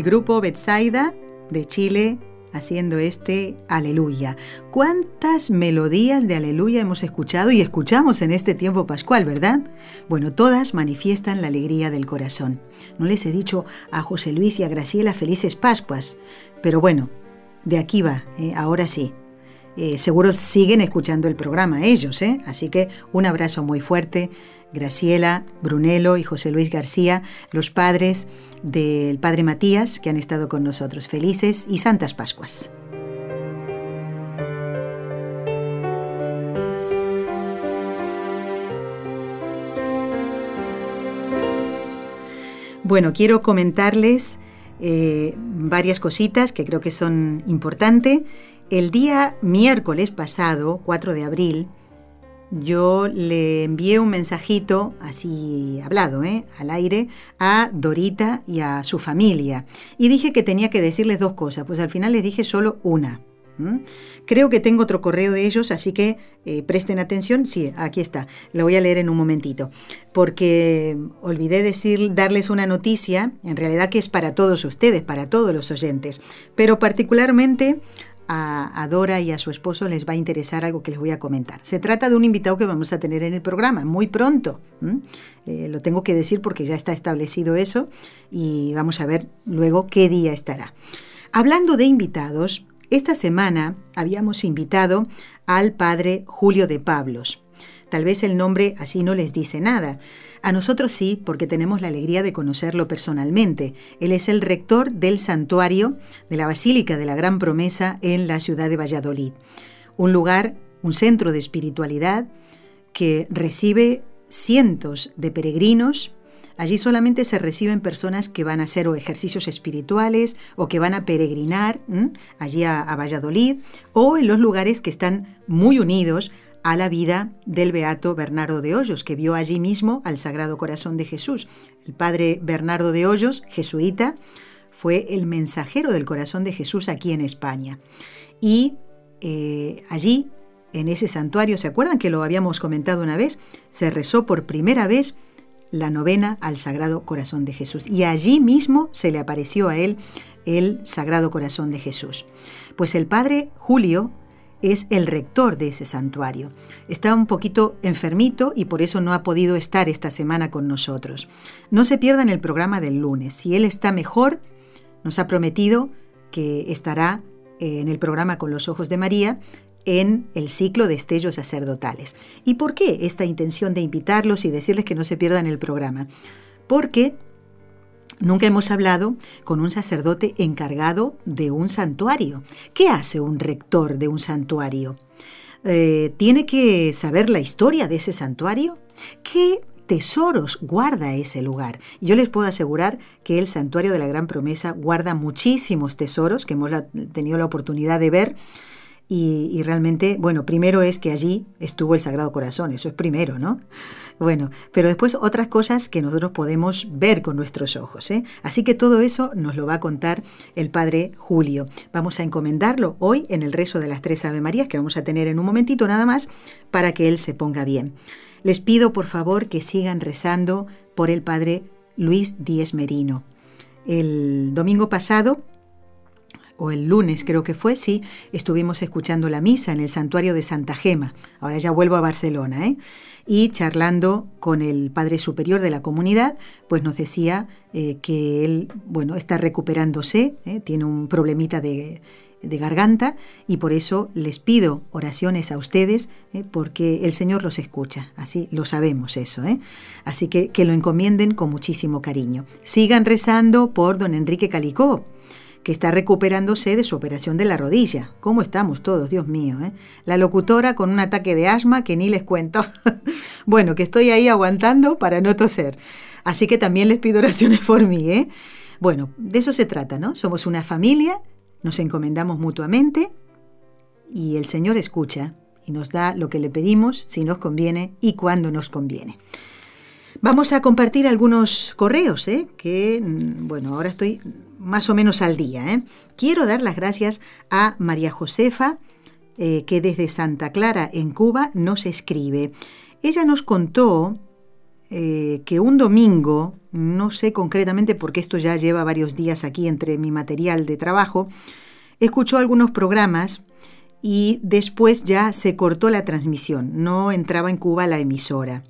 El grupo Betsaida de Chile haciendo este aleluya. ¿Cuántas melodías de aleluya hemos escuchado y escuchamos en este tiempo pascual, verdad? Bueno, todas manifiestan la alegría del corazón. No les he dicho a José Luis y a Graciela felices Pascuas, pero bueno, de aquí va, ¿eh? ahora sí. Eh, seguro siguen escuchando el programa ellos, ¿eh? así que un abrazo muy fuerte Graciela, Brunello y José Luis García, los padres del Padre Matías, que han estado con nosotros. Felices y Santas Pascuas. Bueno, quiero comentarles eh, varias cositas que creo que son importantes. El día miércoles pasado, 4 de abril, yo le envié un mensajito, así hablado, ¿eh? al aire, a Dorita y a su familia. Y dije que tenía que decirles dos cosas, pues al final les dije solo una. Creo que tengo otro correo de ellos, así que eh, presten atención. Sí, aquí está. Lo voy a leer en un momentito. Porque olvidé decir, darles una noticia, en realidad que es para todos ustedes, para todos los oyentes, pero particularmente a, Dora y a su esposo les va a interesar algo que les voy a comentar. Se trata de un invitado que vamos a tener en el programa muy pronto. Eh, lo tengo que decir porque ya está establecido eso y vamos a ver luego qué día estará. Hablando de invitados, esta semana habíamos invitado al padre Julio de Pablos. Tal vez el nombre así no les dice nada. A nosotros sí, porque tenemos la alegría de conocerlo personalmente. Él es el rector del santuario de la Basílica de la Gran Promesa en la ciudad de Valladolid. Un lugar, un centro de espiritualidad que recibe cientos de peregrinos. Allí solamente se reciben personas que van a hacer ejercicios espirituales o que van a peregrinar allí a Valladolid o en los lugares que están muy unidos a la vida del beato Bernardo de Hoyos, que vio allí mismo al Sagrado Corazón de Jesús. El padre Bernardo de Hoyos, jesuita, fue el mensajero del corazón de Jesús aquí en España. Y eh, allí, en ese santuario, ¿se acuerdan que lo habíamos comentado una vez? Se rezó por primera vez la novena al Sagrado Corazón de Jesús. Y allí mismo se le apareció a él el Sagrado Corazón de Jesús. Pues el padre Julio es el rector de ese santuario. Está un poquito enfermito y por eso no ha podido estar esta semana con nosotros. No se pierdan el programa del lunes. Si él está mejor, nos ha prometido que estará en el programa Con los Ojos de María en el ciclo de estellos sacerdotales. ¿Y por qué esta intención de invitarlos y decirles que no se pierdan el programa? Porque Nunca hemos hablado con un sacerdote encargado de un santuario. ¿Qué hace un rector de un santuario? Eh, ¿Tiene que saber la historia de ese santuario? ¿Qué tesoros guarda ese lugar? yo les puedo asegurar que el santuario de la Gran Promesa guarda muchísimos tesoros que hemos tenido la oportunidad de ver y, realmente, bueno, primero es que allí estuvo el Sagrado Corazón, eso es primero, ¿no? Bueno, pero después otras cosas que nosotros podemos ver con nuestros ojos, ¿eh? Así que todo eso nos lo va a contar el Padre Julio. Vamos a encomendarlo hoy en el rezo de las tres Ave Marías que vamos a tener en un momentito nada más para que él se ponga bien. Les pido por favor que sigan rezando por el Padre Luis Díez Merino. El domingo pasado o el lunes creo que fue, sí, estuvimos escuchando la misa en el santuario de Santa Gema. Ahora ya vuelvo a Barcelona, ¿eh? Y charlando con el padre superior de la comunidad, pues nos decía eh, que él, bueno, está recuperándose, ¿eh? tiene un problemita de, garganta y por eso les pido oraciones a ustedes ¿eh? porque el Señor los escucha, así lo sabemos eso, así que que lo encomienden con muchísimo cariño. Sigan rezando por don Enrique Calicó, que está recuperándose de su operación de la rodilla. ¿Cómo estamos todos, Dios mío? Eh? La locutora con un ataque de asma que ni les cuento. bueno, que estoy ahí aguantando para no toser. Así que también les pido oraciones por mí. ¿eh? Bueno, de eso se trata, ¿no? Somos una familia, nos encomendamos mutuamente y el Señor escucha y nos da lo que le pedimos si nos conviene y cuando nos conviene. Vamos a compartir algunos correos, ¿eh? que, mm, bueno, ahora estoy más o menos al día. ¿eh? Quiero dar las gracias a María Josefa, eh, que desde Santa Clara, en Cuba, nos escribe. Ella nos contó eh, que un domingo, no sé concretamente porque esto ya lleva varios días aquí entre mi material de trabajo, escuchó algunos programas y después ya se cortó la transmisión, no entraba en Cuba la emisora.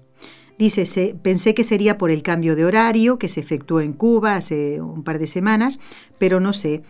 Dice, pensé que sería por el cambio de horario que se efectuó en Cuba hace un par de semanas, pero no sé,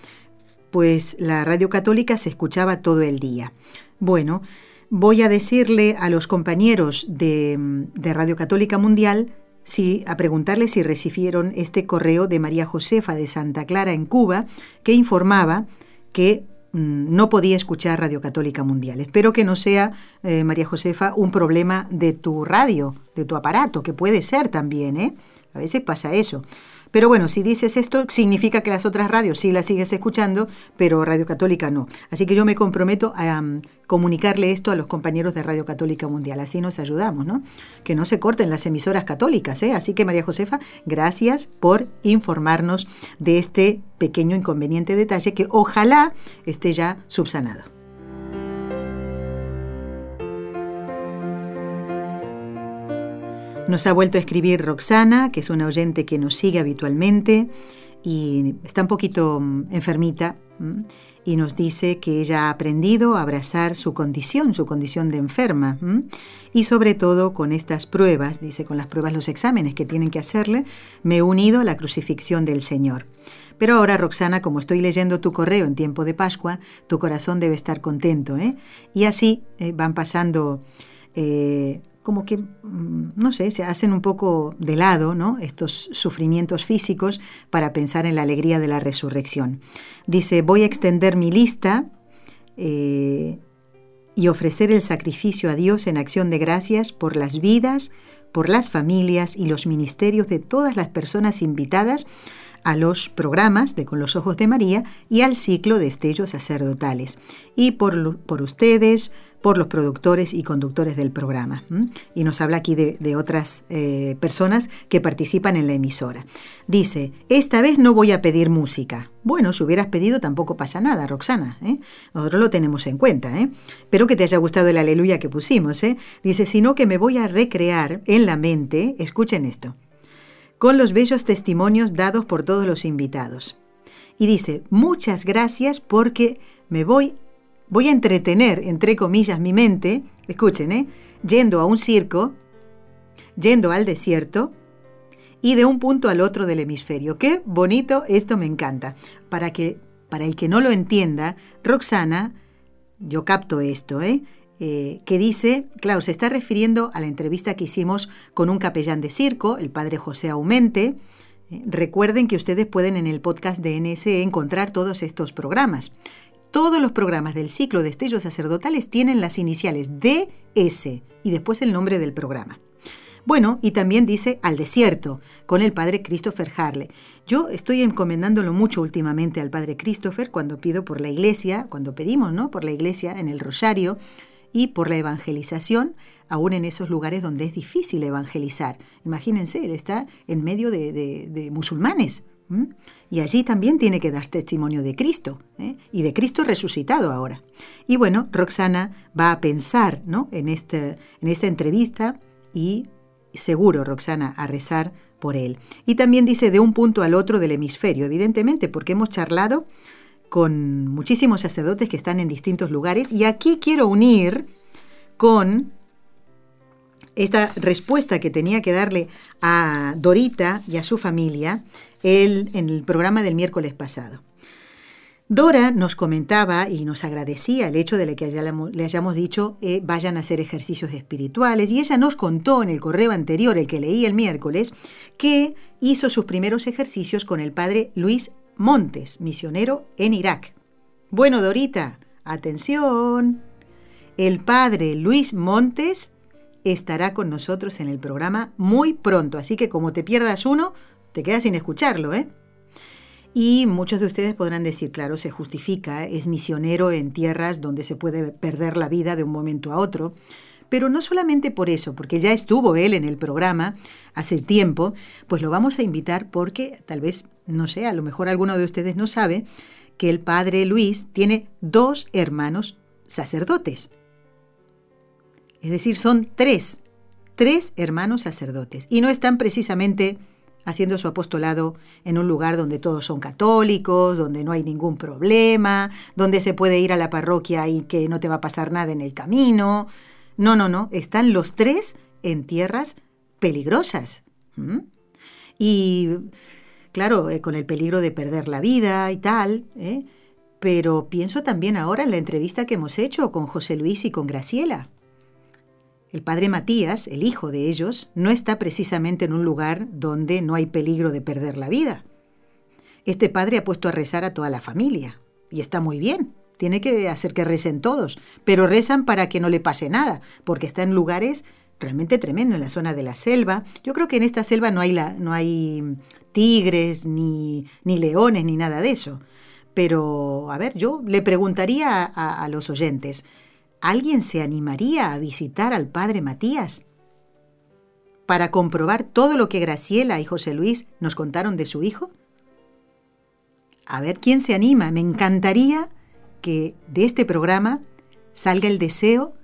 pues la radio católica se escuchaba todo el día. Bueno, voy a decirle a los compañeros de, Radio Católica Mundial si, a preguntarles si recibieron este correo de María Josefa de Santa Clara en Cuba, que informaba que no podía escuchar Radio Católica Mundial. Espero que no sea, eh, María Josefa, un problema de tu radio, de tu aparato, que puede ser también, ¿eh? A veces pasa eso. Pero bueno, si dices esto, significa que las otras radios sí las sigues escuchando, pero Radio Católica no. Así que yo me comprometo a mm, comunicarle esto a los compañeros de Radio Católica Mundial. Así nos ayudamos, ¿no? Que no se corten las emisoras católicas, ¿eh? Así que María Josefa, gracias por informarnos de este pequeño inconveniente detalle que ojalá esté ya subsanado. Nos ha vuelto a escribir Roxana, que es una oyente que nos sigue habitualmente y está un poquito mm, enfermita y nos dice que ella ha aprendido a abrazar su condición, su condición de enferma y sobre todo con estas pruebas, dice, con las pruebas, los exámenes que tienen que hacerle, me he unido a la crucifixión del Señor. Pero ahora, Roxana, como estoy leyendo tu correo en tiempo de Pascua, tu corazón debe estar contento. ¿eh? Y así eh, van pasando eh, como que, mm, no sé, se hacen un poco de lado. Estos sufrimientos físicos para pensar en la alegría de la resurrección. Dice, voy a extender mi lista eh, y ofrecer el sacrificio a Dios en acción de gracias por las vidas, por las familias y los ministerios de todas las personas invitadas a los programas de Con los Ojos de María y al ciclo de estellos sacerdotales. Y por, por ustedes, por los productores y conductores del programa. Y nos habla aquí de, otras eh, personas que participan en la emisora. Dice, esta vez no voy a pedir música. Bueno, si hubieras pedido tampoco pasa nada, Roxana. ¿eh? Nosotros lo tenemos en cuenta. ¿eh? Espero que te haya gustado el aleluya que pusimos. ¿eh? Dice, sino que me voy a recrear en la mente, escuchen esto, con los bellos testimonios dados por todos los invitados. Y dice, muchas gracias porque me voy, voy a entretener, entre comillas, mi mente, escuchen, ¿eh? yendo a un circo, yendo al desierto y de un punto al otro del hemisferio. Qué bonito, esto me encanta. Para que para el que no lo entienda, Roxana, yo capto esto, ¿eh? Eh, que dice, claro, se está refiriendo a la entrevista que hicimos con un capellán de circo, el padre José Aumente. Eh, recuerden que ustedes pueden en el podcast de NSE encontrar todos estos programas. Todos los programas del ciclo de estellos sacerdotales tienen las iniciales DS y después el nombre del programa. Bueno, y también dice al desierto, con el padre Christopher Harley. Yo estoy encomendándolo mucho últimamente al padre Christopher cuando pido por la iglesia, cuando pedimos, ¿no? Por la iglesia en el rosario, y por la evangelización, aún en esos lugares donde es difícil evangelizar. Imagínense, él está en medio de, musulmanes. Y allí también tiene que dar testimonio de Cristo, ¿eh? y de Cristo resucitado ahora. Y bueno, Roxana va a pensar ¿no? en, este, en esta entrevista y seguro, Roxana, a rezar por él. Y también dice de un punto al otro del hemisferio, evidentemente, porque hemos charlado con muchísimos sacerdotes que están en distintos lugares y aquí quiero unir con esta respuesta que tenía que darle a Dorita y a su familia en el programa del miércoles pasado. Dora nos comentaba y nos agradecía el hecho de que le hayamos dicho eh, vayan a hacer ejercicios espirituales y ella nos contó en el correo anterior, el que leí el miércoles, que hizo sus primeros ejercicios con el padre Luis Montes, misionero en Irak. Bueno, Dorita, atención. El padre Luis Montes estará con nosotros en el programa muy pronto, así que como te pierdas uno, te quedas sin escucharlo, ¿eh? Y muchos de ustedes podrán decir, claro, se justifica, es misionero en tierras donde se puede perder la vida de un momento a otro. Pero no solamente por eso, porque ya estuvo él en el programa hace tiempo, pues lo vamos a invitar porque tal vez, no sé, a lo mejor alguno de ustedes no sabe que el padre Luis tiene dos hermanos sacerdotes. Es decir, son tres, tres hermanos sacerdotes. Y no están precisamente haciendo su apostolado en un lugar donde todos son católicos, donde no hay ningún problema, donde se puede ir a la parroquia y que no te va a pasar nada en el camino. No, no, no, están los tres en tierras peligrosas. Y claro, eh, con el peligro de perder la vida y tal, ¿eh? pero pienso también ahora en la entrevista que hemos hecho con José Luis y con Graciela. El padre Matías, el hijo de ellos, no está precisamente en un lugar donde no hay peligro de perder la vida. Este padre ha puesto a rezar a toda la familia, y está muy bien tiene que hacer que recen todos, pero rezan para que no le pase nada, porque está en lugares realmente tremendos, en la zona de la selva. Yo creo que en esta selva no hay, la, no hay tigres, ni, ni leones, ni nada de eso. Pero, a ver, yo le preguntaría a los oyentes, ¿alguien se animaría a visitar al padre Matías? para comprobar todo lo que Graciela y José Luis nos contaron de su hijo? A ver, ¿quién se anima? Me encantaría que de este programa salga el deseo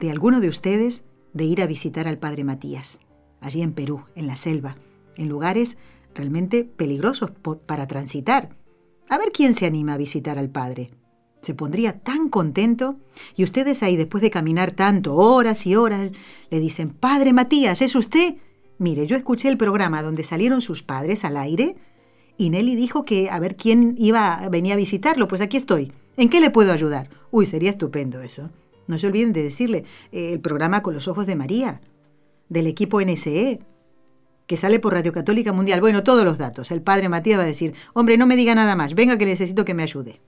de alguno de ustedes de ir a visitar al Padre Matías, allí en Perú, en la selva, en lugares realmente peligrosos para transitar. A ver quién se anima a visitar al Padre. Se pondría tan contento y ustedes ahí después de caminar tanto, horas y horas, le dicen, Padre Matías, ¿es usted? Mire, yo escuché el programa donde salieron sus padres al aire y Nelly dijo que a ver quién iba, venía a visitarlo, pues aquí estoy. ¿En qué le puedo ayudar? Uy, sería estupendo eso. No se olviden de decirle eh, el programa Con los Ojos de María, del equipo NSE, que sale por Radio Católica Mundial. Bueno, todos los datos. El padre Matías va a decir, hombre, no me diga nada más, venga que necesito que me ayude.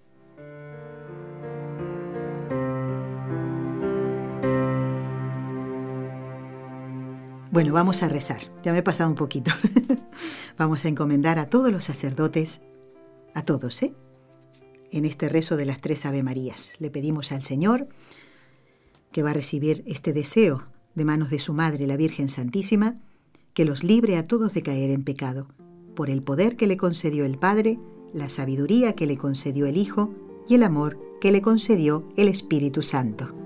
Bueno, vamos a rezar. Ya me he pasado un poquito. vamos a encomendar a todos los sacerdotes, a todos, ¿eh? en este rezo de las tres Ave Marías. Le pedimos al Señor que va a recibir este deseo de manos de su Madre, la Virgen Santísima, que los libre a todos de caer en pecado, por el poder que le concedió el Padre, la sabiduría que le concedió el Hijo y el amor que le concedió el Espíritu Santo.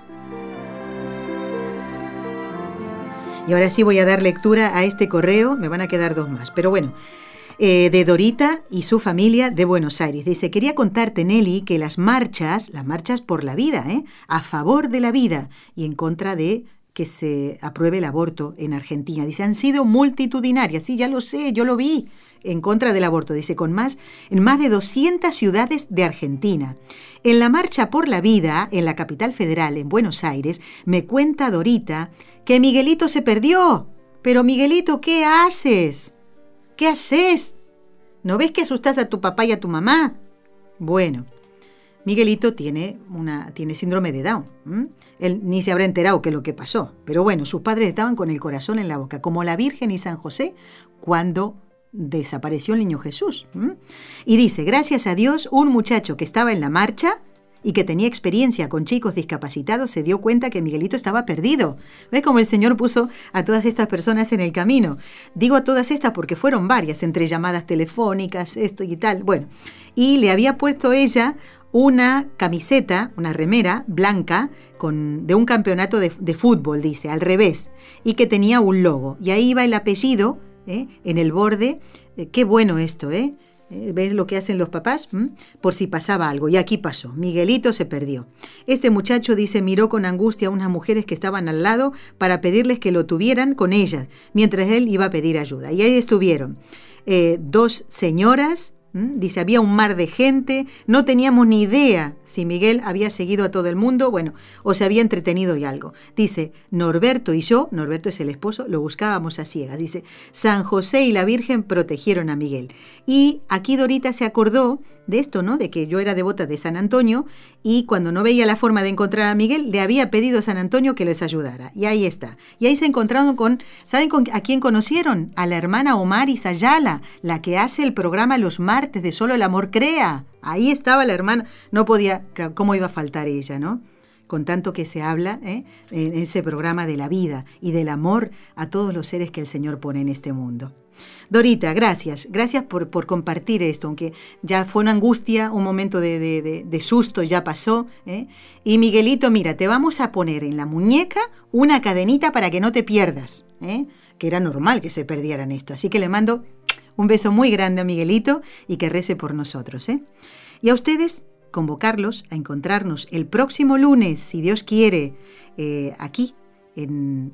Y ahora sí voy a dar lectura a este correo, me van a quedar dos más, pero bueno. Eh, de Dorita y su familia de Buenos Aires. Dice, quería contarte, Nelly, que las marchas, las marchas por la vida, ¿eh? a favor de la vida y en contra de que se apruebe el aborto en Argentina. Dice, han sido multitudinarias, sí, ya lo sé, yo lo vi, en contra del aborto, dice, con más, en más de 200 ciudades de Argentina. En la Marcha por la Vida, en la capital federal, en Buenos Aires, me cuenta Dorita que Miguelito se perdió. Pero Miguelito, ¿qué haces? ¿Qué haces? ¿No ves que asustas a tu papá y a tu mamá? Bueno, Miguelito tiene, una, tiene síndrome de Down. Él ni se habrá enterado qué es lo que pasó. Pero bueno, sus padres estaban con el corazón en la boca, como la Virgen y San José cuando desapareció el niño Jesús. Y dice, gracias a Dios, un muchacho que estaba en la marcha y que tenía experiencia con chicos discapacitados se dio cuenta que Miguelito estaba perdido. ¿Ves cómo el Señor puso a todas estas personas en el camino? Digo a todas estas porque fueron varias, entre llamadas telefónicas, esto y tal. Bueno, y le había puesto ella una camiseta, una remera blanca con, de un campeonato de, fútbol, dice, al revés, y que tenía un logo. Y ahí iba el apellido ¿eh? en el borde. Eh, qué bueno esto, ¿eh? ¿Eh? ¿Ves lo que hacen los papás? Por si pasaba algo. Y aquí pasó. Miguelito se perdió. Este muchacho dice miró con angustia a unas mujeres que estaban al lado para pedirles que lo tuvieran con ellas, mientras él iba a pedir ayuda. Y ahí estuvieron dos señoras ¿Mm? Dice, había un mar de gente, no teníamos ni idea si Miguel había seguido a todo el mundo, bueno, o se había entretenido y algo. Dice, Norberto y yo, Norberto es el esposo, lo buscábamos a ciegas. Dice, San José y la Virgen protegieron a Miguel. Y aquí Dorita se acordó de esto, ¿no? De que yo era devota de San Antonio y cuando no veía la forma de encontrar a Miguel, le había pedido a San Antonio que les ayudara. Y ahí está. Y ahí se encontraron con, ¿saben con, a quién conocieron? A la hermana Omar Sayala, la que hace el programa los martes de Solo el Amor Crea. Ahí estaba la hermana, no podía, ¿cómo iba a faltar ella, no? con tanto que se habla ¿eh? en ese programa de la vida y del amor a todos los seres que el Señor pone en este mundo. Dorita, gracias, gracias por, por compartir esto, aunque ya fue una angustia, un momento de, susto ya pasó. ¿eh? Y Miguelito, mira, te vamos a poner en la muñeca una cadenita para que no te pierdas, ¿eh? que era normal que se perdieran esto. Así que le mando un beso muy grande a Miguelito y que rece por nosotros. Y a ustedes, convocarlos a encontrarnos el próximo lunes, si Dios quiere, eh, aquí en,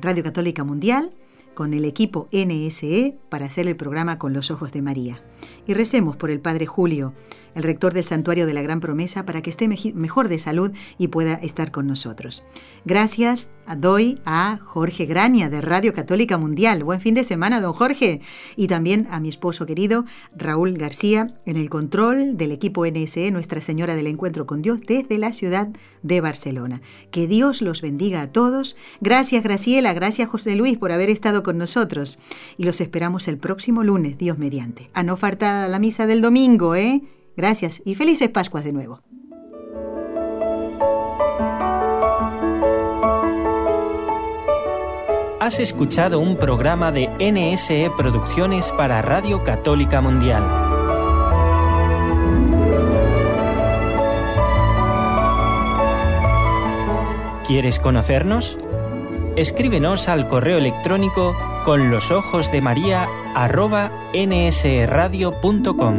Radio Católica Mundial con el equipo NSE para hacer el programa Con los Ojos de María. Y recemos por el Padre Julio el rector del Santuario de la Gran Promesa, para que esté mejor de salud y pueda estar con nosotros. Gracias doy a Jorge Grania de Radio Católica Mundial. Buen fin de semana, don Jorge. Y también a mi esposo querido Raúl García en el control del equipo NSE Nuestra Señora del Encuentro con Dios desde la ciudad de Barcelona. Que Dios los bendiga a todos. Gracias Graciela, gracias José Luis por haber estado con nosotros. Y los esperamos el próximo lunes, Dios mediante. A no faltar la misa del domingo, ¿eh? Gracias y felices Pascuas de nuevo. Has escuchado un programa de NSE Producciones para Radio Católica Mundial. ¿Quieres conocernos? Escríbenos al correo electrónico con los ojos de María nsradio.com.